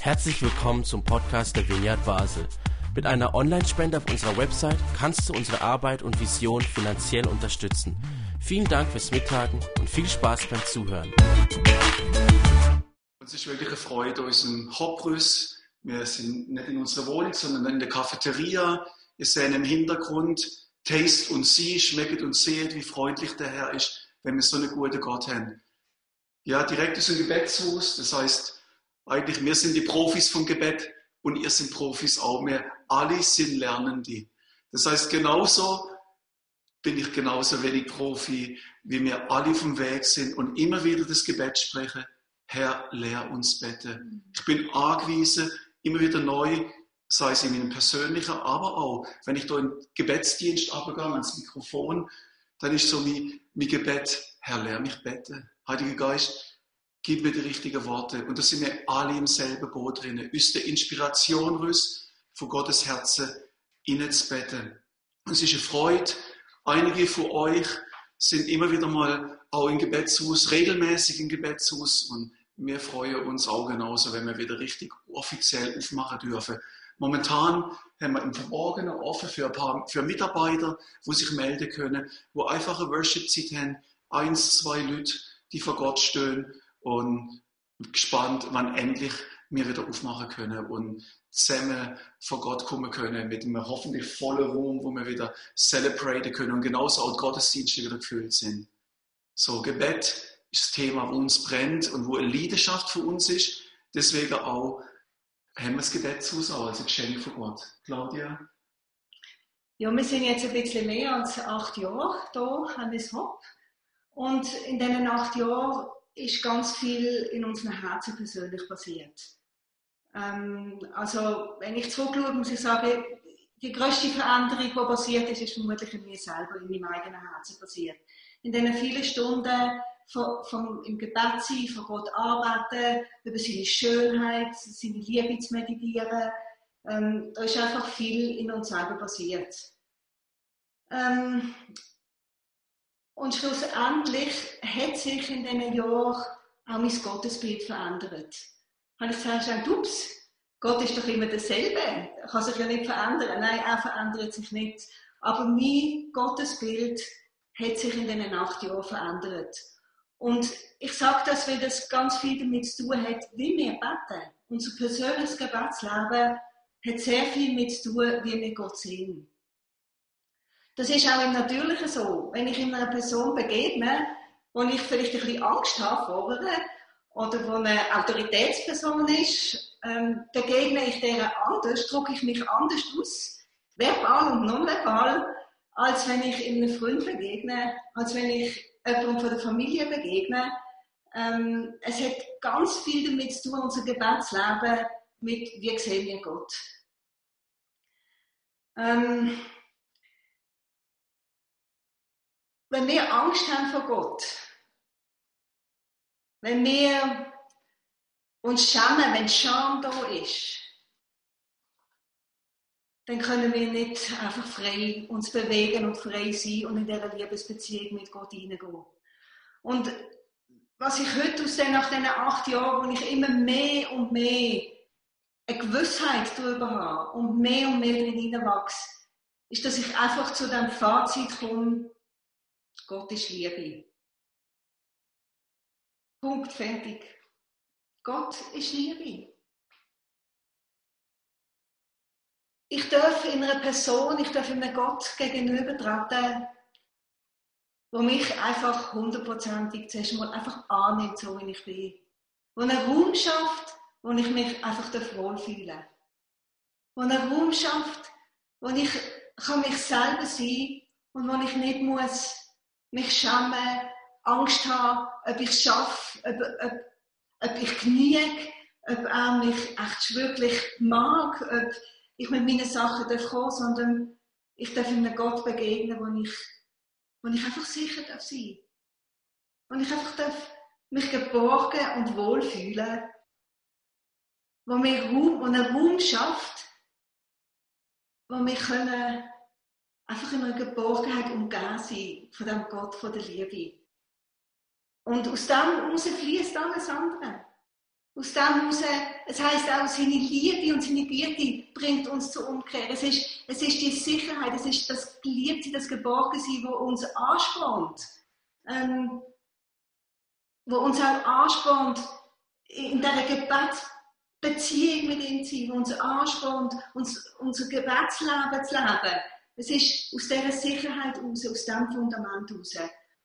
Herzlich willkommen zum Podcast der Vineyard Basel. Mit einer Online-Spende auf unserer Website kannst du unsere Arbeit und Vision finanziell unterstützen. Vielen Dank fürs Mittagen und viel Spaß beim Zuhören. Es ist wirklich eine Freude, unseren Hoprüss. Wir sind nicht in unserer Wohnung, sondern in der Cafeteria. Ihr seht im Hintergrund, taste und see, schmeckt und seht, wie freundlich der Herr ist, wenn wir so einen guten Gott haben. Ja, direkt ist ein Gebetshaus, das heißt, eigentlich, wir sind die Profis vom Gebet und ihr sind Profis auch. Wir alle sind Lernende. Das heißt, genauso bin ich genauso wenig Profi, wie wir alle vom Weg sind und immer wieder das Gebet sprechen. Herr, lehr uns beten. Ich bin angewiesen, immer wieder neu, sei es in meinem persönlichen, aber auch, wenn ich da den Gebetsdienst abgehe, ans Mikrofon, dann ist so mein, mein Gebet, Herr, lehr mich beten. Heiliger Geist, gib mir die richtigen Worte. Und da sind wir alle im selben Boot drin. Uns der Inspiration raus, von Gottes Herzen innen zu beten. Und es ist eine Freude. Einige von euch sind immer wieder mal auch im Gebetshaus, regelmäßig im Gebetshaus. Und wir freuen uns auch genauso, wenn wir wieder richtig offiziell aufmachen dürfen. Momentan haben wir im Verborgenen offen für ein paar für Mitarbeiter, wo sich melden können, wo einfach eine Worship-Zeit haben, eins, zwei Leute, die vor Gott stehen und gespannt, wann endlich wir wieder aufmachen können und zusammen vor Gott kommen können mit einem hoffentlich vollen Raum, wo wir wieder celebraten können und genauso auch Gottesdienste wieder gefüllt sind. So, Gebet ist das Thema, wo uns brennt und wo eine Leidenschaft für uns ist. Deswegen auch haben wir das Gebetshaus auch als Geschenk von Gott. Claudia? Ja, wir sind jetzt ein bisschen mehr als acht Jahre hier an das Hop. Und in diesen acht Jahren ist ganz viel in unserem Herzen persönlich passiert. Ähm, also, wenn ich zurückschaue, muss ich sagen, die größte Veränderung, die passiert ist, ist vermutlich in mir selber, in meinem eigenen Herzen passiert. In diesen vielen Stunden von, von, im Gebet sein, von Gott arbeiten, über seine Schönheit, seine Liebe zu meditieren, ähm, da ist einfach viel in uns selber passiert. Ähm, und schlussendlich hat sich in diesen Jahren auch mein Gottesbild verändert. Habe ich gesagt, ups, Gott ist doch immer derselbe, er kann sich ja nicht verändern. Nein, er verändert sich nicht. Aber mein Gottesbild hat sich in diesen acht Jahren verändert. Und ich sage das, weil das ganz viel damit zu tun hat, wie wir beten. Unser persönliches Gebetsleben hat sehr viel mit zu tun, wie wir Gott sehen. Das ist auch im Natürlichen so. Wenn ich einer Person begegne, wo ich vielleicht ein bisschen Angst habe vorher, oder wo eine Autoritätsperson ist, ähm, begegne ich der anders, drücke ich mich anders aus, verbal und nonverbal, als wenn ich einem Freund begegne, als wenn ich jemandem von der Familie begegne. Ähm, es hat ganz viel damit zu tun, unser Gebetsleben, mit wie sehen wir Gott. Ähm, wenn wir Angst haben vor Gott, wenn wir uns schämen, wenn Scham da ist, dann können wir nicht einfach frei uns bewegen und frei sein und in dieser Liebesbeziehung mit Gott hineingehen. Und was ich heute aus den, nach diesen acht Jahren, wo ich immer mehr und mehr eine Gewissheit darüber habe und mehr und mehr drin hineinwachse, ist, dass ich einfach zu dem Fazit komme, Gott ist Liebe. Punkt, fertig. Gott ist Liebe. Ich darf in einer Person, ich darf einem Gott gegenübertreten, wo mich einfach hundertprozentig zuerst mal einfach annimmt, so wie ich bin. Wo einen Raum schafft, wo ich mich einfach wohlfühlen darf. Wo einen Raum schafft, wo ich kann mich selber sein und wo ich nicht muss mich schämen, Angst haben, ob ich es schaffe, ob, ob, ob ich genüge, ob er mich echt wirklich mag, ob ich mit meinen Sachen darf kommen, sondern ich darf einem Gott begegnen, wo ich, wo ich einfach sicher darf sein. Wo ich einfach darf mich geborgen und wohlfühlen. Wo mir Raum, wo einen Raum schafft, wo wir können einfach in einer Geborgenheit umgeben sein von dem Gott, von der Liebe. Und aus dem heraus fließt alles andere. aus dem heraus, es heisst auch, seine Liebe und seine Güte bringt uns zur Umkehr. Es ist, es ist die Sicherheit, es ist das Geliebte, das Geborgensein, wo uns anspornt. Ähm, wo uns auch anspornt, in dieser Gebetsbeziehung mit ihm zu sein, wo uns anspornt, uns, unser Gebetsleben zu leben. Es ist aus dieser Sicherheit heraus, aus diesem Fundament heraus.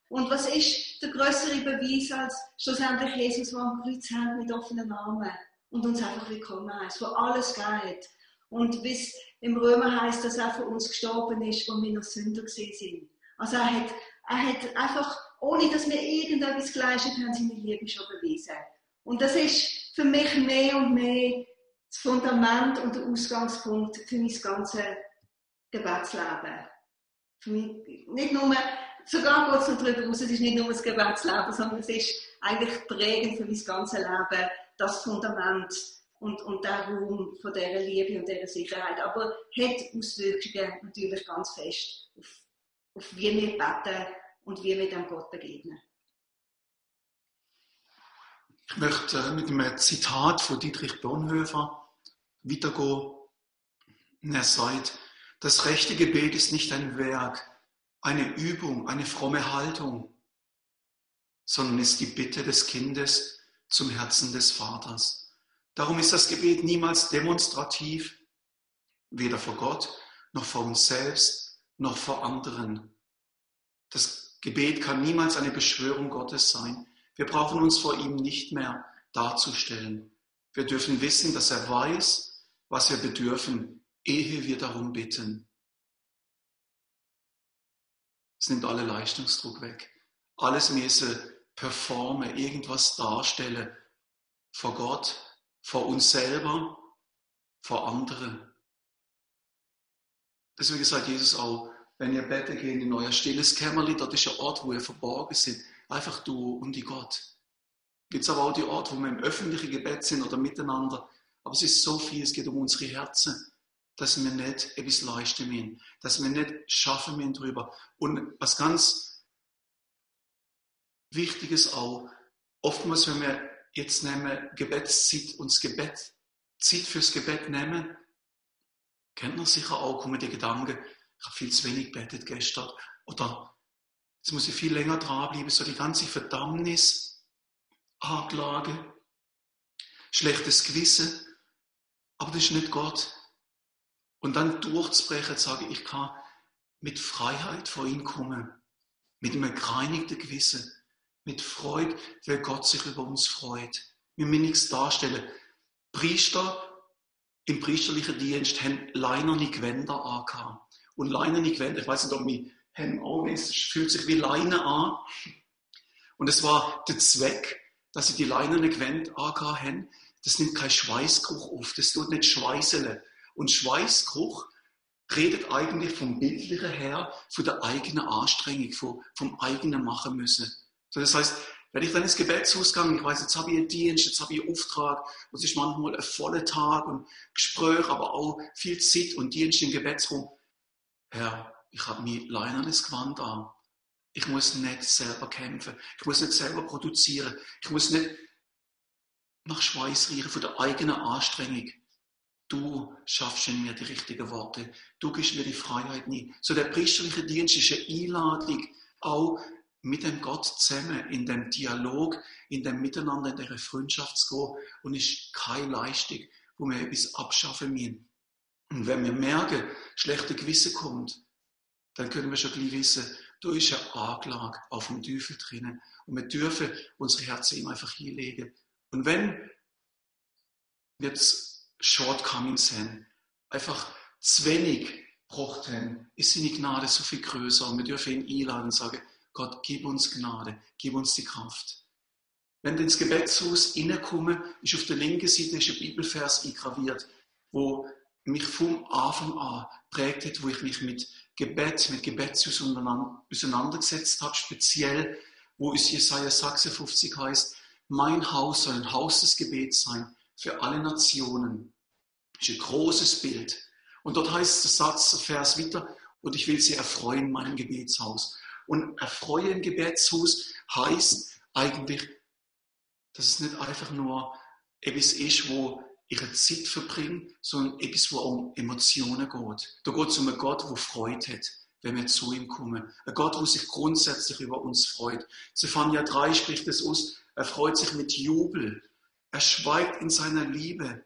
Und was ist der größere Beweis als schlussendlich Jesus, der am Kreuz hängt mit offenen Armen und uns einfach willkommen heißt, wo alles geht. Und wie es im Römer heißt, dass er für uns gestorben ist, wo wir noch Sünder gesehen sind. Also er hat, er hat einfach, ohne dass wir irgendetwas geleistet haben, seine Liebe schon bewiesen. Und das ist für mich mehr und mehr das Fundament und der Ausgangspunkt für mein ganzes Gebetsleben. Für mich nicht nur sogar geht es noch darüber aus, es ist nicht nur das Gebetsleben, sondern es ist eigentlich prägend für mein ganzes Leben, das Fundament und, und der Raum von dieser Liebe und dieser Sicherheit. Aber hat Auswirkungen natürlich ganz fest auf, auf wie wir beten und wie wir dem Gott begegnen. Ich möchte äh, mit einem Zitat von Dietrich Bonhoeffer weitergehen. Er sagt, das rechte Gebet ist nicht ein Werk, eine Übung, eine fromme Haltung, sondern ist die Bitte des Kindes zum Herzen des Vaters. Darum ist das Gebet niemals demonstrativ, weder vor Gott noch vor uns selbst noch vor anderen. Das Gebet kann niemals eine Beschwörung Gottes sein. Wir brauchen uns vor ihm nicht mehr darzustellen. Wir dürfen wissen, dass er weiß, was wir bedürfen, ehe wir darum bitten. Es nimmt alle Leistungsdruck weg. Alles müssen performen, irgendwas darstellen. Vor Gott, vor uns selber, vor anderen. Deswegen sagt Jesus auch, wenn ihr beten geht in euer stilles Kämmerli, dort ist ein Ort, wo ihr verborgen sind. Einfach du und die Gott. Gibt es aber auch die Orte, wo wir im öffentlichen Gebet sind oder miteinander. Aber es ist so viel, es geht um unsere Herzen dass wir nicht etwas leisten müssen, dass wir nicht schaffen müssen drüber. Und was ganz Wichtiges auch, oftmals, wenn wir jetzt nehmen, Gebetszeit und das Gebet, Zeit fürs Gebet nehmen, kennt man sicher auch, kommen die Gedanken, ich habe viel zu wenig gebetet gestern, oder jetzt muss ich viel länger dranbleiben, so die ganze Verdammnis, Anklage, schlechtes Gewissen, aber das ist nicht Gott. Und dann durchzubrechen, zu sagen, ich kann mit Freiheit vor ihn kommen, mit einem gereinigten Gewissen, mit Freude, weil Gott sich über uns freut. Wir müssen nichts darstellen. Priester im priesterlichen Dienst haben leinerne Gewänder angehabt. Und leinerne Gewänder, ich weiß nicht, ob wir haben auch, es fühlt sich wie Leine an. Und es war der Zweck, dass sie die leinerne Gewänder angehabt haben. Das nimmt kein Schweißgeruch auf, das tut nicht schweißeln. Und Schweißgeruch redet eigentlich vom Bildlichen her, von der eigenen Anstrengung, vom, vom eigenen Machen müssen. So, das heißt, wenn ich dann ins Gebetshaus gehe, ich weiß, jetzt habe ich einen Dienst, jetzt habe ich einen Auftrag, und es ist manchmal ein voller Tag und Gespräch, aber auch viel Zeit und Dienst im Gebetsraum. Herr, ich habe mir leinernes Gewand an. Ich muss nicht selber kämpfen. Ich muss nicht selber produzieren. Ich muss nicht nach Schweiß riechen von der eigenen Anstrengung. Du schaffst in mir die richtigen Worte. Du gibst mir die Freiheit nie. So der priesterliche Dienst ist eine Einladung, auch mit dem Gott zusammen, in dem Dialog, in dem Miteinander, in der Freundschaft zu gehen und ist keine Leistung, wo wir etwas abschaffen müssen. Und wenn wir merken, schlechte Gewissen kommt, dann können wir schon gleich wissen, da ist eine Anklage auf dem Teufel drinnen. Und wir dürfen unsere Herzen ihm einfach hinlegen. Und wenn wir Shortcomings haben, einfach zu wenig gebraucht haben, ist seine Gnade so viel größer. Und wir dürfen ihn einladen und sagen, Gott, gib uns Gnade, gib uns die Kraft. Wenn wir ins Gebetshaus reinkommen, ist auf der linken Seite ein Bibelvers eingraviert, wo mich vom Anfang an prägt hat, wo ich mich mit Gebet, mit Gebetshaus auseinandergesetzt habe, speziell, wo es Jesaja 56 heißt, mein Haus soll ein Haus des Gebets sein für alle Nationen. Das ist ein großes Bild. Und dort heißt der Satz, Vers weiter, und ich will sie erfreuen in meinem Gebetshaus. Und erfreuen im Gebetshaus heißt eigentlich, dass es nicht einfach nur etwas ist, wo eine Zeit verbringe, sondern etwas, wo um Emotionen geht. Da geht es um einen Gott, der Freude hat, wenn wir zu ihm kommen. Ein Gott, der sich grundsätzlich über uns freut. Zephania 3 spricht es aus, er freut sich mit Jubel. Er schweigt in seiner Liebe.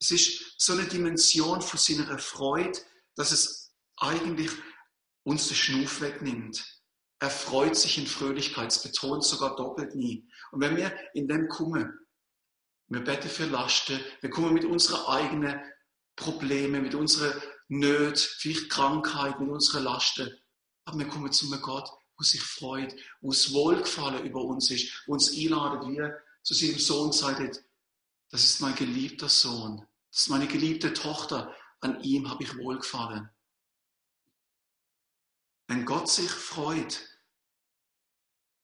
Es ist so eine Dimension von seiner Freude, dass es eigentlich uns den Schnuf wegnimmt. Er freut sich in Fröhlichkeit, es betont sogar doppelt nie. Und wenn wir in dem kommen, wir beten für Lasten, wir kommen mit unseren eigenen Problemen, mit unseren Nöten, vielleicht Krankheit, mit unseren Lasten, aber wir kommen zu einem Gott, wo sich freut, wo es Wohlgefallen über uns ist, wo uns einladet, wie zu seinem Sohn sagt, das ist mein geliebter Sohn, das ist meine geliebte Tochter, an ihm habe ich Wohlgefallen. Wenn Gott sich freut,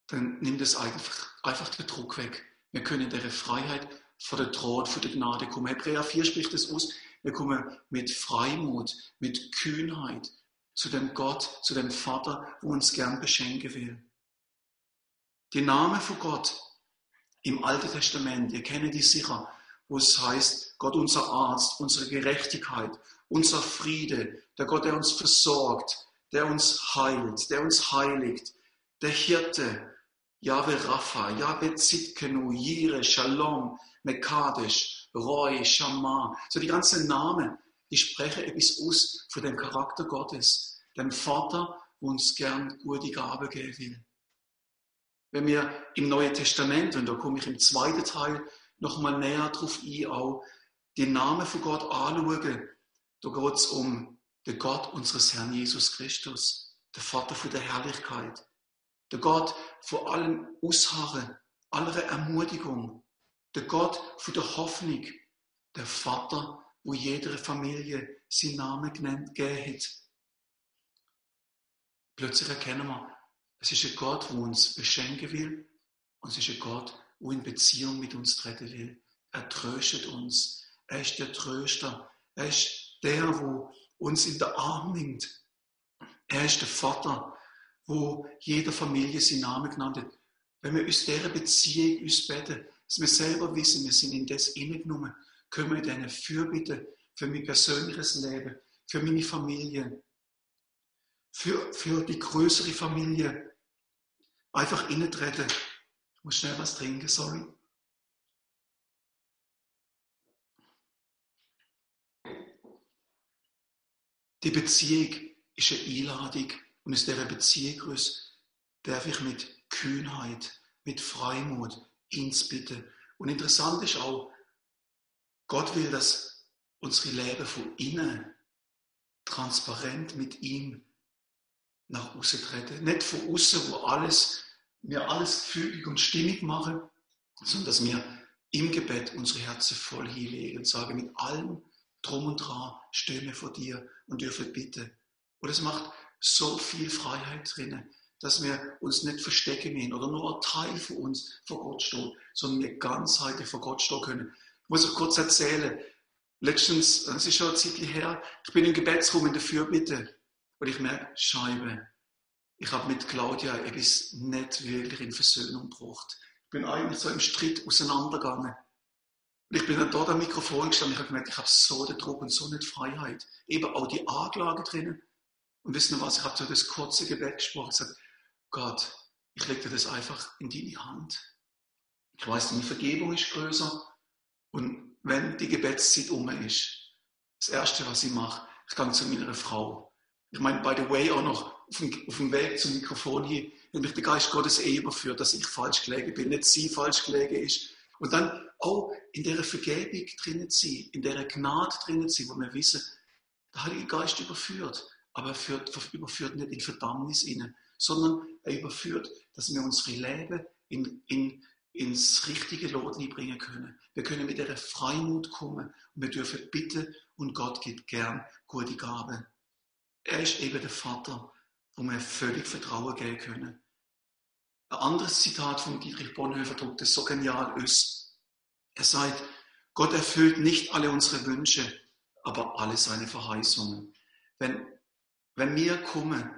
dann nimmt es einfach, einfach den Druck weg. Wir können in der Freiheit vor der Thron, vor der Gnade kommen. Hebräer 4 spricht es aus. Wir kommen mit Freimut, mit Kühnheit zu dem Gott, zu dem Vater, wo uns gern beschenken will. Die Name von Gott im Alten Testament, ihr kennt die sicher, wo es heißt, Gott unser Arzt, unsere Gerechtigkeit, unser Friede, der Gott, der uns versorgt, der uns heilt, der uns heiligt, der Hirte, Yahweh Rapha, Yahweh Zitkenu, Jire, Shalom, Mekadesh, Roy, Shammah. So die ganzen Namen, die sprechen etwas aus von dem Charakter Gottes, dem Vater, der uns gern gute Gabe geben will. Wenn wir im Neuen Testament, und da komme ich im zweiten Teil nochmal näher drauf ein, auch die Namen von Gott anschauen, da geht es um den Gott unseres Herrn Jesus Christus, der Vater von der Herrlichkeit, der Gott von allem Ausharren, aller Ermutigung, der Gott von der Hoffnung, der Vater, wo jeder Familie seinen Namen genannt gegeben hat. Plötzlich erkennen wir, es ist ein Gott, der uns beschenken will und es ist ein Gott, der in Beziehung mit uns treten will. Er tröstet uns. Er ist der Tröster. Er ist der, der uns in der Arm nimmt. Er ist der Vater, wo jeder Familie seinen Namen genannt hat. Wenn wir aus dieser Beziehung uns beten, dass wir selber wissen, wir sind in das hineingenommen, können wir in diesen Fürbitte für mein persönliches Leben, für meine Familie, für, für die größere Familie einfach innentreten. Ich muss schnell was trinken, sorry. Die Beziehung ist eine Einladung und aus dieser Beziehung darf ich mit Kühnheit, mit Freimut ins bitten. Und interessant ist auch, Gott will, dass unsere Leben von innen transparent mit ihm nach außen treten. Nicht von außen, wo alles, wir alles gefügig und stimmig machen, sondern dass wir im Gebet unsere Herzen voll hinlegen und sagen, mit allem drum und dran stehen wir vor dir und dürfen bitten. Und es macht so viel Freiheit drinnen, dass wir uns nicht verstecken müssen oder nur ein Teil von uns vor Gott stehen, sondern wir ganzheitlich vor Gott stehen können. Ich muss euch kurz erzählen. Letztens, es ist schon ein Zeit her, ich bin im Gebetsraum in der Fürbitte und ich merke, Scheibe, ich habe mit Claudia etwas nicht wirklich in Versöhnung gebracht. Ich bin eigentlich so im Streit auseinandergegangen. Und ich bin dann dort am Mikrofon gestanden ich habe gemerkt, ich habe so den Druck und so nicht Freiheit. Eben auch die Anklage drinnen. Und wissen Sie was, ich habe so das kurze Gebet gesprochen gesagt, Gott, ich lege dir das einfach in deine Hand. Ich weiß, deine Vergebung ist größer. Und wenn die Gebetszeit um ist, das Erste, was ich mache, ich gehe zu meiner Frau. Ich meine, by the way, auch noch auf dem, auf dem Weg zum Mikrofon hier, wenn mich der Geist Gottes eh überführt, dass ich falsch gelegen bin, nicht sie falsch gelegen ist. Und dann auch in der Vergebung drinnen sein, in der Gnade drinnen sein, wo wir wissen, der Heilige Geist überführt. Aber er führt, überführt nicht in Verdammnis inne, sondern er überführt, dass wir unsere Leben in, in, ins richtige Lot bringen können. Wir können mit der Freimut kommen und wir dürfen bitten und Gott gibt gern gute Gaben. Er ist eben der Vater, wo wir völlig Vertrauen geben können. Ein anderes Zitat von Dietrich Bonhoeffer drückt es so genial aus. Er sagt, Gott erfüllt nicht alle unsere Wünsche, aber alle seine Verheißungen. Wenn, wenn wir kommen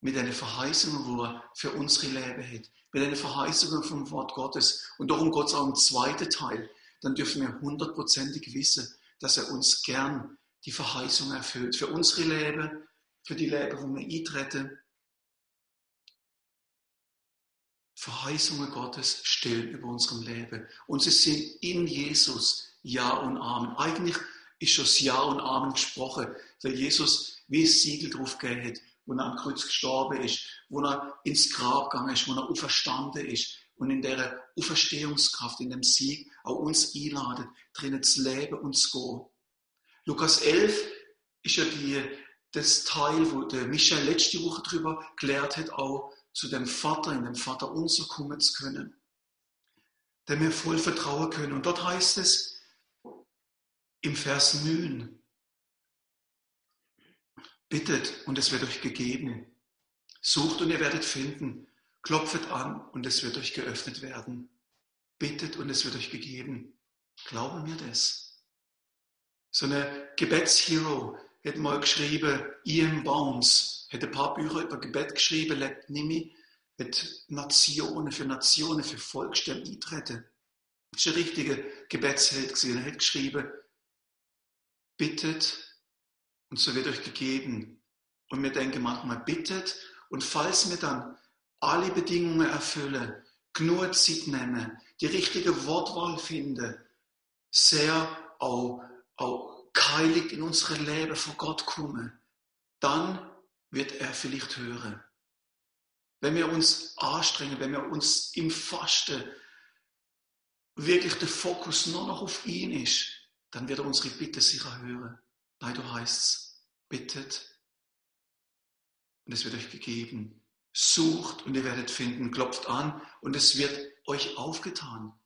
mit einer Verheißung, wo er für unsere Leben hat, mit einer Verheißung vom Wort Gottes, und darum Gott auch im zweiten Teil, dann dürfen wir hundertprozentig wissen, dass er uns gern die Verheißung erfüllt. Für unsere Leben, für die Leben, wo wir eintreten. Verheißungen Gottes stehen über unserem Leben. Und sie sind in Jesus Ja und Amen. Eigentlich ist schon das Ja und Amen gesprochen, weil Jesus wie ein Siegel drauf hat, wo er am Kreuz gestorben ist, wo er ins Grab gegangen ist, wo er auferstanden ist und in der Auferstehungskraft, in dem Sieg auch uns einladet, drinnen zu leben und zu gehen. Lukas 11 ist ja die, das Teil, wo der Michael letzte Woche drüber gelehrt hat, auch zu dem Vater, in dem Vater unser kommen zu können, dem wir voll vertrauen können. Und dort heißt es im Vers 9, bittet und es wird euch gegeben. Sucht und ihr werdet finden. Klopfet an und es wird euch geöffnet werden. Bittet und es wird euch gegeben. Glauben wir das? So eine Gebetshero hat mal geschrieben, Ian Bounds, hat ein paar Bücher über Gebet geschrieben, lebt Nimi, hat Nationen für Nationen, für Volksstämme eintreten. Das ist ein richtiger Gebetsheld gewesen. Er hat geschrieben, bittet und so wird euch gegeben. Und wir denken manchmal, bittet und falls wir dann alle Bedingungen erfüllen, genug Zeit nehmen, die richtige Wortwahl finden, sehr auch, auch geheiligt in unsere Leben vor Gott kommen, dann wird er vielleicht hören. Wenn wir uns anstrengen, wenn wir uns im Fasten wirklich der Fokus nur noch auf ihn ist, dann wird er unsere Bitte sicher hören. Leider heißt es, bittet und es wird euch gegeben. Sucht und ihr werdet finden, klopft an und es wird euch aufgetan.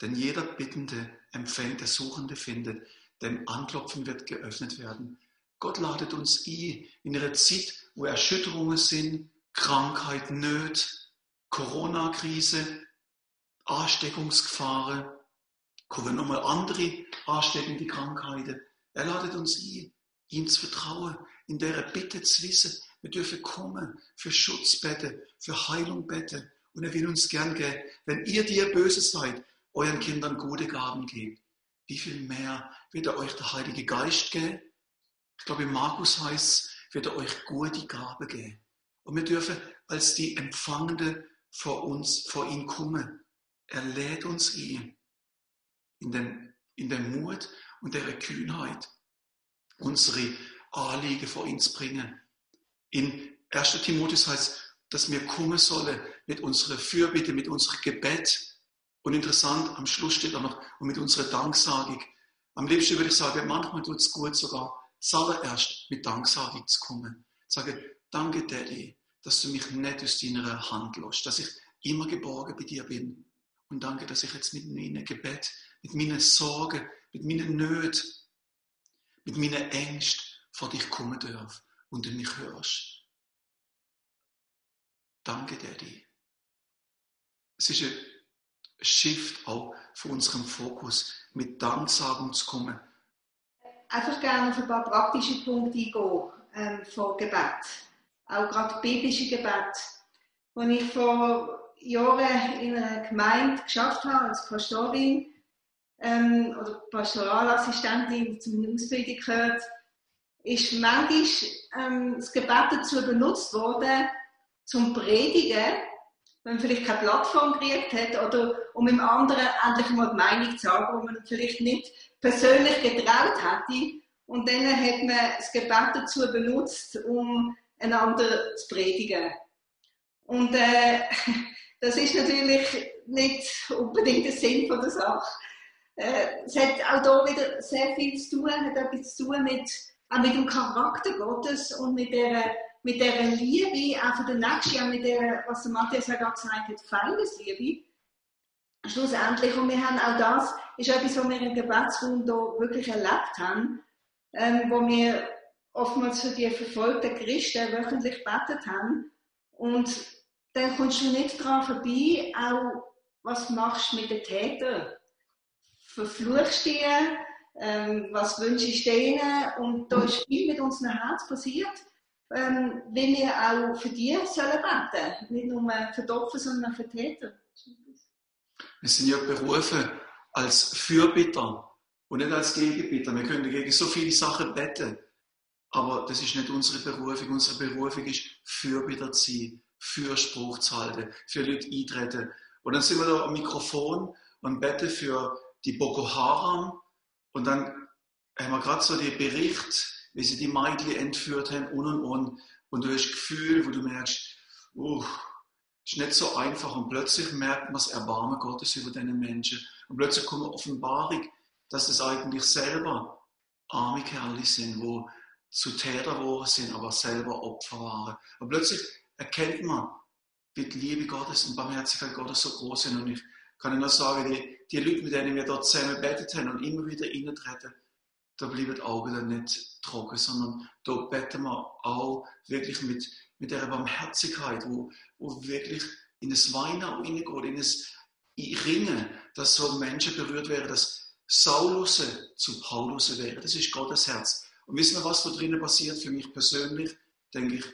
Denn jeder Bittende empfängt, der Suchende findet, dem Anklopfen wird geöffnet werden. Gott ladet uns ein in einer Zeit, wo Erschütterungen sind, Krankheit, Nöt, Corona-Krise, Ansteckungsgefahren, kommen nochmal andere ansteckende Krankheiten. Er ladet uns ein, ihm zu vertrauen, in der Bitte zu wissen, wir dürfen kommen für Schutz beten, für Heilung beten. Und er will uns gern geben, wenn ihr, die ihr böse seid, euren Kindern gute Gaben gebt. Wie viel mehr wird er euch der Heilige Geist geben? Ich glaube, Markus heißt es, wird er euch gute Gaben geben. Und wir dürfen als die Empfangende vor uns, vor ihn kommen. Er lädt uns ein, in dem, in dem Mut und der Kühnheit, unsere Anliegen vor ihn zu bringen. In 1. Timotheus heißt, dass wir kommen sollen mit unserer Fürbitte, mit unserem Gebet. Und interessant, am Schluss steht auch noch, und mit unserer Danksagung. Am liebsten würde ich sagen, manchmal tut es gut sogar, zuallererst mit Danksagung zu kommen. Sage, danke Daddy, dass du mich nicht aus deiner Hand lässt, dass ich immer geborgen bei dir bin. Und danke, dass ich jetzt mit meinem Gebet, mit meinen Sorgen, mit meinen Nöten, mit meinen Ängsten vor dich kommen darf und du mich hörst. Danke, Daddy. Es ist ein Shift auch von unserem Fokus, mit Danksagung zu kommen. Einfach gerne auf ein paar praktische Punkte eingehen ähm, von Gebet. Auch gerade biblische Gebet. Als ich vor Jahren in einer Gemeinde geschafft habe, als Pastorin ähm, oder Pastoralassistentin, zu meiner Ausbildung gehört, ist manchmal ähm, das Gebet dazu benutzt worden, zum Predigen, wenn man vielleicht keine Plattform gekriegt hat oder um dem anderen endlich mal die Meinung zu sagen, wo man vielleicht nicht persönlich getraut hätte. Und dann hat man das Gebet dazu benutzt, um einander zu predigen. Und äh, das ist natürlich nicht unbedingt der Sinn von der Sache. Äh, es hat auch hier wieder sehr viel zu tun, hat etwas zu tun mit auch mit dem Charakter Gottes und mit der, mit der Liebe, auch für den Nächsten, mit der, was der Matthias ja gerade gesagt hat, Feindesliebe. Schlussendlich, und wir haben auch das, ist etwas, was wir im Gebetsraum da wirklich erlebt haben, ähm, wo wir oftmals für die verfolgten Christen wöchentlich betet haben. Und dann kommst du nicht dran vorbei, auch was machst du mit den Tätern? Verfluchst du die? ähm, was wünsche ich denen und da ist viel mit unserem Herz passiert, ähm, wenn wir auch für die sollen beten, nicht nur für die Opfer, sondern für die Täter. Wir sind ja berufen, als Fürbitter und nicht als Gegenbitter. Wir können gegen so viele Sachen beten, aber das ist nicht unsere Berufung. Unsere Berufung ist, Fürbitter zu sein, Fürspruch zu halten, für Leute eintreten. Und dann sind wir da am Mikrofon und beten für die Boko Haram und dann haben wir gerade so den Bericht, wie sie die Mädchen entführt haben und und und. Und du hast das Gefühl, wo du merkst, uh, ist nicht so einfach. Und plötzlich merkt man das Erbarmen Gottes über diesen Menschen. Und plötzlich kommt eine Offenbarung, dass es eigentlich selber arme Kerle sind, wo zu Täter geworden sind, aber selber Opfer waren. Und plötzlich erkennt man, wie die Liebe Gottes und Barmherzigkeit Gottes so groß sind. Und ich kann nur sagen, die, die Leute, mit denen wir dort zusammen betet haben und immer wieder reintreten, da bleiben die Augen nicht trocken, sondern da beten wir auch wirklich mit, mit der Barmherzigkeit, wo, wo wirklich in das Weinen reingeht, in das Ringen, dass so Menschen berührt werden, dass Saulusse zu Paulusse wären. Das ist Gottes Herz. Und wissen wir, was da drinnen passiert für mich persönlich? Denke ich,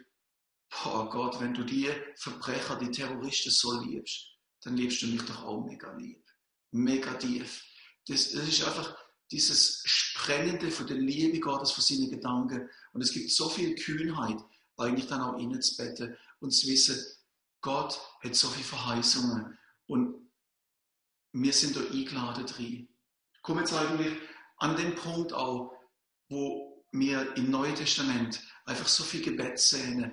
boah Gott, wenn du die Verbrecher, die Terroristen so liebst, dann liebst du mich doch auch mega lieb. Mega tief. Das, das ist einfach dieses Sprengende von der Liebe Gottes, von seinen Gedanken. Und es gibt so viel Kühnheit, eigentlich dann auch innen zu betten und zu wissen, Gott hat so viele Verheißungen und wir sind da eingeladen drin. Ich komme jetzt eigentlich an den Punkt auch, wo wir im Neuen Testament einfach so viel Gebet sehen.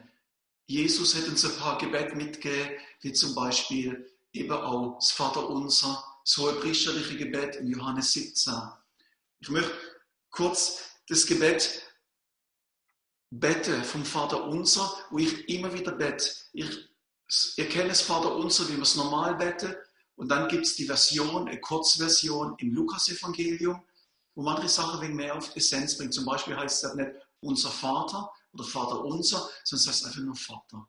Jesus hat uns ein paar Gebet mitgegeben, wie zum Beispiel eben auch das Vaterunser, so ein priesterliche Gebet in Johannes 17. Ich möchte kurz das Gebet bete vom Vater Unser, wo ich immer wieder bete. Ich, ihr kennt das Vater Unser, wie wir es normal beten. Und dann gibt es die Version, eine Kurzversion im Lukas-Evangelium, wo man andere Sachen wegen mehr auf Essenz bringt. Zum Beispiel heißt es nicht unser Vater oder Vater unser, sondern es heißt einfach nur Vater.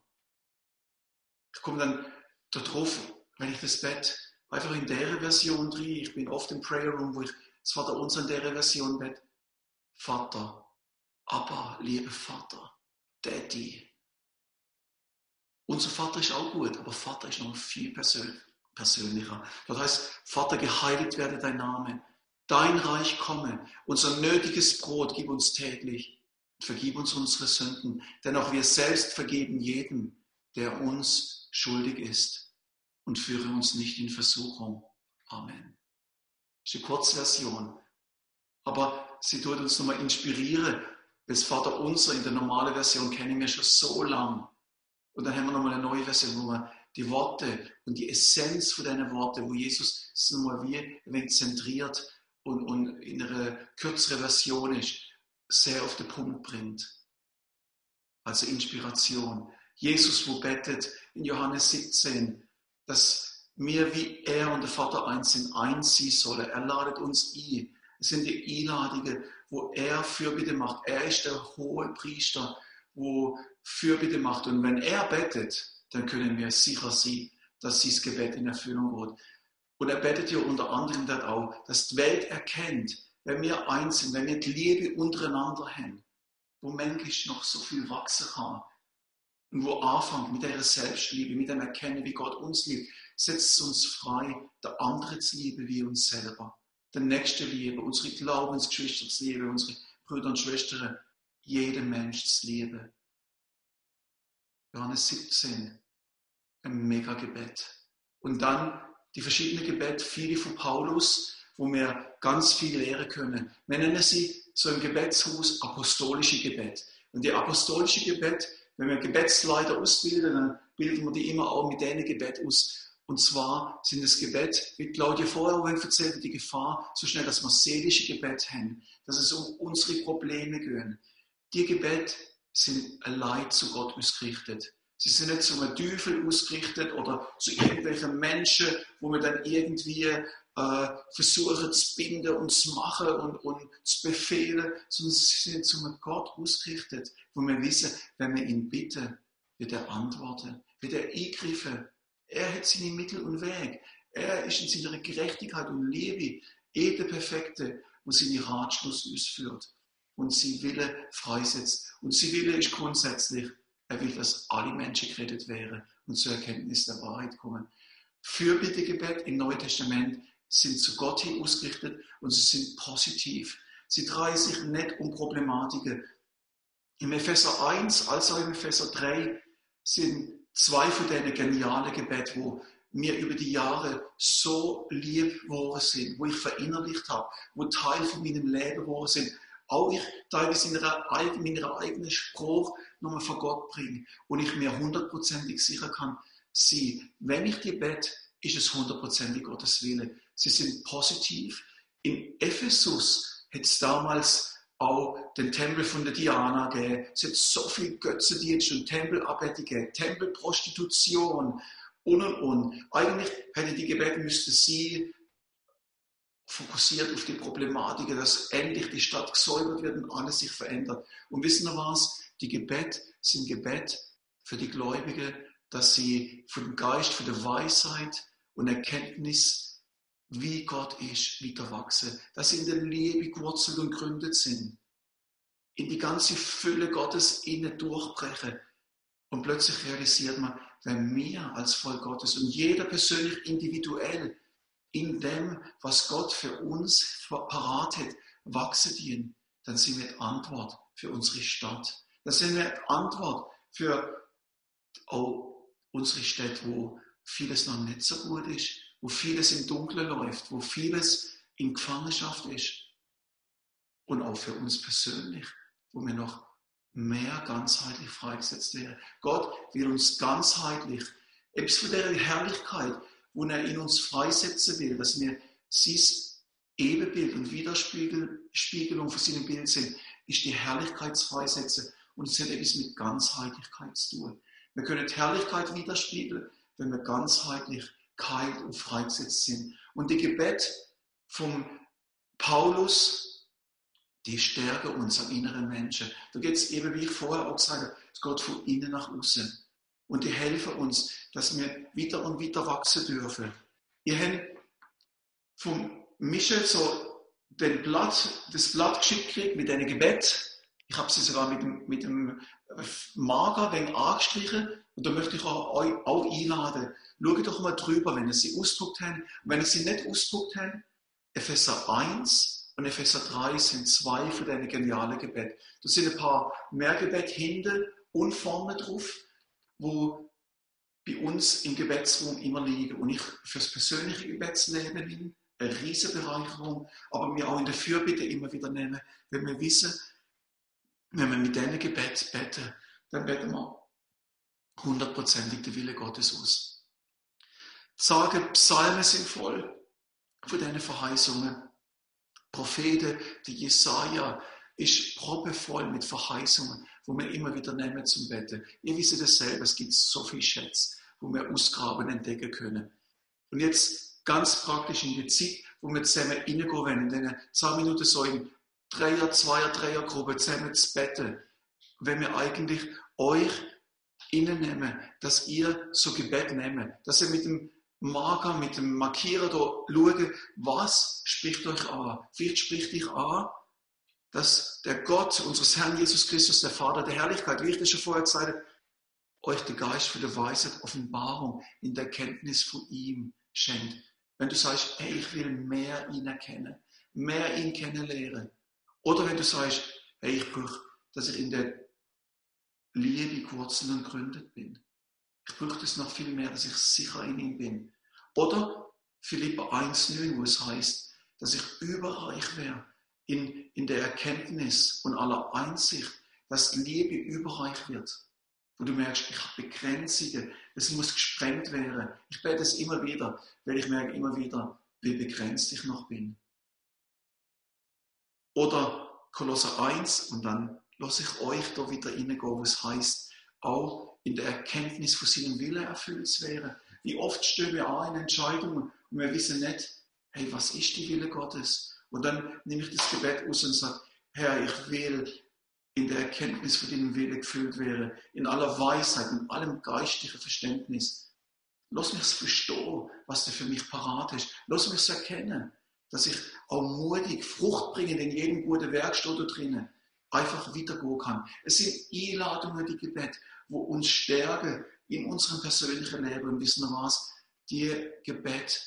Ich komme dann darauf, wenn ich das Bett einfach in der Version drin, ich bin oft im Prayer Room, wo ich das Vater unser in der Version bete. Vater, aber, liebe Vater, Daddy. Unser Vater ist auch gut, aber Vater ist noch viel persönlicher. Das heißt, Vater, geheiligt werde dein Name. Dein Reich komme. Unser nötiges Brot gib uns täglich. Vergib uns unsere Sünden, denn auch wir selbst vergeben jedem, der uns schuldig ist. Und führe uns nicht in Versuchung. Amen. Ist eine Kurzversion. Aber sie tut uns nochmal inspirieren, das Vater Unser in der normalen Version kennen wir schon so lang. Und dann haben wir nochmal eine neue Version, wo wir die Worte und die Essenz von deinen Worten, wo Jesus es nochmal wie zentriert und, und in einer kürzeren Version ist, sehr auf den Punkt bringt. Also Inspiration. Jesus, wo bettet in Johannes 17, dass wir wie er und der Vater eins sind, eins sein sollen. Er ladet uns ein. Es sind die Einladungen wo er Fürbitte macht. Er ist der hohe Priester, wo Fürbitte macht. Und wenn er bettet, dann können wir sicher sein, dass dieses Gebet in Erfüllung geht. Und er betet ja unter anderem dort auch, dass die Welt erkennt, wenn wir eins sind, wenn wir die Liebe untereinander haben, wo manchmal noch so viel wachsen kann. Und wo anfängt mit der Selbstliebe, mit dem Erkennen, wie Gott uns liebt, setzt uns frei, der andere zu lieben wie uns selber den Nächsten lieben, unsere Glaubensgeschwister zu lieben, unsere Brüder und Schwestern, jeden Mensch zu lieben. Johannes 17, ein Mega-Gebet. Und dann die verschiedenen Gebete, viele von Paulus, wo wir ganz viel lehren können. Wir nennen sie so im Gebetshaus apostolische Gebet. Und die apostolische Gebet, wenn wir Gebetsleiter ausbilden, dann bilden wir die immer auch mit denen Gebet aus, und zwar sind das Gebet, wie Claudia vorher erzählt die Gefahr, so schnell, dass wir seelische Gebet haben, dass es um unsere Probleme geht. Die Gebet sind allein zu Gott ausgerichtet. Sie sind nicht zu einem Teufel ausgerichtet oder zu irgendwelchen Menschen, wo wir dann irgendwie äh, versuchen zu binden und zu machen und, und zu befehlen, sondern sie sind zu einem Gott ausgerichtet, wo wir wissen, wenn wir ihn bitten, wird er antworten, wird er eingreifen, er hat seine Mittel und Wege. Er ist in seiner Gerechtigkeit und Liebe eh der Perfekte, wo seine Ratschluss ausführt und sie Wille freisetzt. Und sie Wille ist grundsätzlich, er will, dass alle Menschen gerettet wären und zur Erkenntnis der Wahrheit kommen. Fürbittegebet im Neuen Testament sind zu Gott hin ausgerichtet und sie sind positiv. Sie drehen sich nicht um Problematiken. Im Epheser 1 als auch im Epheser 3 sind zwei von diesen genialen Gebeten, wo mir über die Jahre so lieb geworden sind, wo ich verinnerlicht habe, wo Teil von meinem Leben geworden sind. Auch ich teilweise in einer, meiner eigenen Spruch nochmal vor Gott bringe und ich mir hundertprozentig sicher kann sein, wenn ich die bete, ist es hundertprozentig Gottes Wille. Sie sind positiv. In Ephesus hat es damals auch den Tempel von der Diana gegeben. Es hat so viel Götzendienst und Tempelarbeit gegeben, Tempelprostitution und und und. Eigentlich hätte die Gebete müsste sie fokussiert auf die Problematik, dass endlich die Stadt gesäubert wird und alles sich verändert. Und wissen Sie was? Die Gebet sind Gebet für die Gläubigen, dass sie von dem Geist, von der Weisheit und Erkenntnis, wie Gott ist, wieder wachsen. Dass sie in der Liebe gewurzelt und gründet sind. In die ganze Fülle Gottes innen durchbrechen. Und plötzlich realisiert man, wenn wir als Volk Gottes und jeder persönlich individuell in dem, was Gott für uns parat hat, wachsen dienen, dann sind wir die Antwort für unsere Stadt. Das sind wir die Antwort für auch unsere Städte, wo vieles noch nicht so gut ist, wo vieles im Dunkeln läuft, wo vieles in Gefangenschaft ist. Und auch für uns persönlich, wo wir noch mehr ganzheitlich freigesetzt werden. Gott will uns ganzheitlich, selbst von der Herrlichkeit, wo er in uns freisetzen will, dass wir sein Ebenbild und Widerspiegelung von seinem Bild sind, ist die Herrlichkeitsfreisetzen und es hat etwas mit Ganzheitlichkeit zu tun. Wir können die Herrlichkeit widerspiegeln, wenn wir ganzheitlich kalt und freigesetzt sind. Und die Gebet vom Paulus, die stärken uns am inneren Menschen. Da geht es eben, wie ich vorher auch gesagt habe, es geht von innen nach außen. Und die helfen uns, dass wir wieder und wieder wachsen dürfen. Ihr habt vom Michel so den Blatt, das Blatt geschickt gekriegt mit einem Gebet. Ich habe sie sogar mit dem, mit dem Marker ein angestrichen. Und da möchte ich euch auch einladen. Schaut doch mal drüber, wenn ihr sie ausdruckt habt. Und wenn ihr sie nicht ausdruckt habt, Epheser 1 und Epheser 3 sind zwei von diesen genialen Gebeten. Da sind ein paar mehr Gebete hinten und vorne drauf wo bei uns im Gebetsraum immer liegen und ich fürs persönliche Gebetsleben bin, eine riesige Bereicherung, aber wir auch in der Fürbitte immer wieder nehmen, wenn wir wissen, wenn wir mit diesen Gebet beten, dann beten wir hundertprozentig den Wille Gottes aus. Sagen, Psalmen sind voll von diesen Verheißungen. Propheten, die Jesaja, ist proppevoll mit Verheißungen, wo wir immer wieder nehmen zum Betten. Ihr wisst es selber, es gibt so viel Schätze, wo wir ausgraben, entdecken können. Und jetzt ganz praktisch in die Zeit, wo wir zusammen reingehen werden, in den 10 Minuten so in Dreier-, Zweier-, Dreiergruppe zusammen zu betten, wenn wir eigentlich euch nehmen, dass ihr so Gebet nehmt, dass ihr mit dem Marker, mit dem Markierer da schaut, was spricht euch an? Vielleicht spricht dich an, dass der Gott unseres Herrn Jesus Christus, der Vater der Herrlichkeit, wie ich das schon vorher gesagt habe, euch den Geist für die Weisheit, Offenbarung in der Kenntnis von ihm schenkt. Wenn du sagst, hey, ich will mehr ihn erkennen, mehr ihn kennenlernen. Oder wenn du sagst, hey, ich brauche, dass ich in der Liebe gewurzelt und gründet bin. Ich brauche das noch viel mehr, dass ich sicher in ihm bin. Oder Philippa 1,9, wo es heißt, dass ich überreich wäre in, in der Erkenntnis und aller Einsicht, dass Liebe überreich wird. Wo du merkst, ich habe Begrenzungen, es muss gesprengt werden. Ich bete es immer wieder, weil ich merke immer wieder, wie begrenzt ich noch bin. Oder Kolosser 1 und dann lasse ich euch da wieder reingehen, wo es heißt, auch in der Erkenntnis von seinem Wille erfüllt zu werden. Wie oft stehen wir an in Entscheidungen und wir wissen nicht, hey, was ist die Wille Gottes? Und dann nehme ich das Gebet aus und sage, Herr, ich will in der Erkenntnis von deinem Wille gefüllt werden, in aller Weisheit, in allem geistlichen Verständnis. Lass mich verstehen, was du für mich parat ist. Lass mich erkennen, dass ich auch mutig Frucht bringen in jedem guten Werkstatt da drinnen einfach weitergehen kann. Es sind Einladungen, die Gebet, wo uns stärken in unserem persönlichen Leben. Und wissen wir was? Die Gebet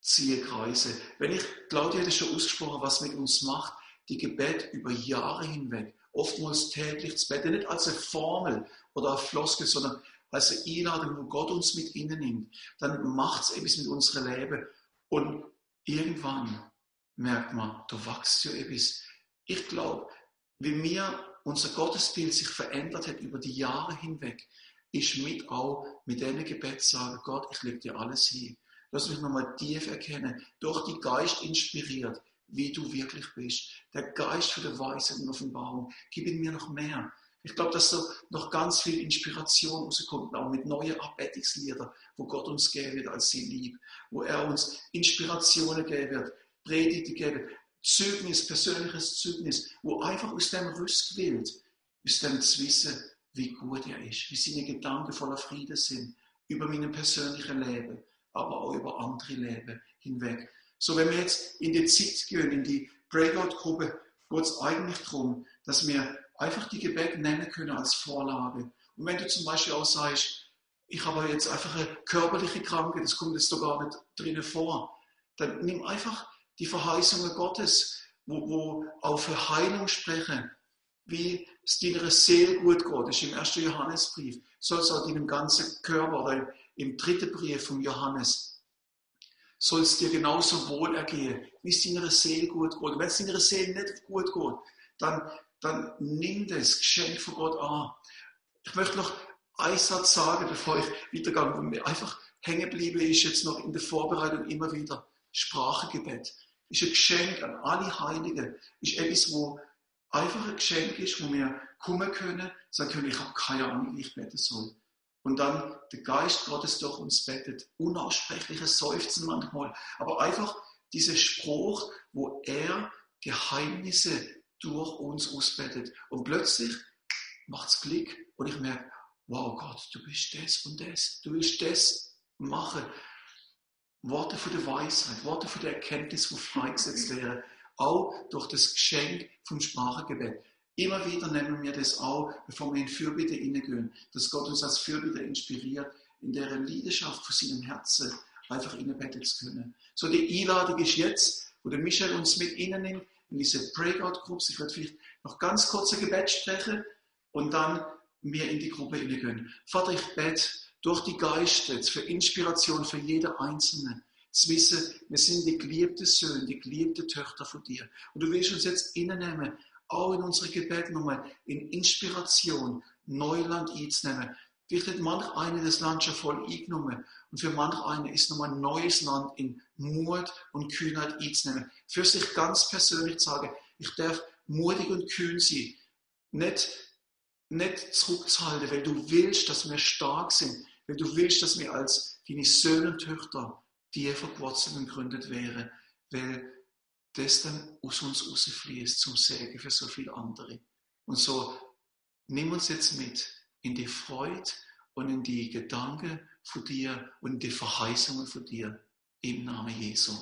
ziehe Kreise. Wenn ich, Claudia hat es schon ausgesprochen, was mit uns macht, die Gebet über Jahre hinweg, oftmals täglich zu beten, nicht als eine Formel oder eine Floskel, sondern als eine Einladung, wo Gott uns mit innen nimmt, dann macht es etwas mit unserem Leben. Und irgendwann merkt man, da wächst ja etwas. Ich glaube, wie mir unser Gottesbild sich verändert hat über die Jahre hinweg, ist mit auch mit diesem Gebet sagen, Gott, ich lege dir alles hin. Lass mich nochmal tief erkennen, durch die Geist inspiriert, wie du wirklich bist. Der Geist für die Weisheit und Offenbarung, gib ihn mir noch mehr. Ich glaube, dass so noch ganz viel Inspiration rauskommt, auch mit neuen Abbettungsliedern, wo Gott uns geben wird als sie lieb, wo er uns Inspirationen geben wird, Predigten geben wird, Zeugnis, persönliches Zeugnis, wo einfach aus dem Rüstbild, aus dem zu wissen, wie gut er ist, wie seine Gedanken voller Frieden sind, über mein persönliches Leben, aber auch über andere Leben hinweg. So, wenn wir jetzt in die Zeit gehen, in die Breakout-Gruppe, geht es eigentlich darum, dass wir einfach die Gebete nennen können als Vorlage. Und wenn du zum Beispiel auch sagst, ich habe jetzt einfach eine körperliche Krankheit, das kommt jetzt doch gar nicht drinnen vor, dann nimm einfach die Verheißungen Gottes, wo, wo auch für Heilung sprechen, wie es deiner Seele gut geht. Ist im ersten Johannesbrief. Soll es auch deinem ganzen Körper oder im dritten Brief von Johannes soll es dir genauso wohl ergehen, wie es deiner Seele gut geht. Und wenn es deiner Seele nicht gut geht, dann, dann nimm das Geschenk von Gott an. Ich möchte noch einen Satz sagen, bevor ich weitergehe, wo mir einfach hängen geblieben ist, jetzt noch in der Vorbereitung immer wieder. Sprachengebet. Ist ein Geschenk an alle Heiligen. Ist etwas, wo einfach ein Geschenk ist, wo wir kommen können, sagen können, ich habe keine Ahnung, wie ich beten soll. Und dann der Geist Gottes durch uns bettet. Unaussprechliches Seufzen manchmal. Aber einfach dieser Spruch, wo er Geheimnisse durch uns ausbettet. Und plötzlich macht es Klick und ich merke, wow Gott, du bist das und das. Du willst das machen. Worte von der Weisheit, Worte von der Erkenntnis, wo freigesetzt werden. Auch durch das Geschenk vom Sprachengebet. Immer wieder nehmen wir das auch, bevor wir in Fürbitte hineingehen, dass Gott uns als Fürbitte inspiriert, in der Leidenschaft von seinem Herzen einfach innebeten zu können. So, die Einladung ist jetzt, wo der Michel uns mit innen nimmt, in diese Breakout-Groups. Ich werde vielleicht noch ganz kurz ein Gebet sprechen und dann wir in die Gruppe hineingehen. Vater, ich bete durch die Geister für Inspiration für jede Einzelne. Zu wissen, wir sind die geliebte Söhne, die geliebte Töchter von dir. Und du willst uns jetzt innenehmen auch in unsere Gebete nochmal in Inspiration, Neuland einzunehmen. Vielleicht hat manch eine das Land schon voll eingenommen und für manch eine ist nochmal ein neues Land in Mut und Kühnheit einzunehmen. Für sich ganz persönlich zu sagen, ich darf mutig und kühn sein. Nicht, nicht zurückzuhalten, weil du willst, dass wir stark sind, weil du willst, dass wir als deine Söhne und Töchter dir verwurzelt und gegründet wären, weil das dann aus uns rausfließt zum Segen für so viele andere. Und so nimm uns jetzt mit in die Freude und in die Gedanken von dir und in die Verheißungen von dir im Namen Jesu.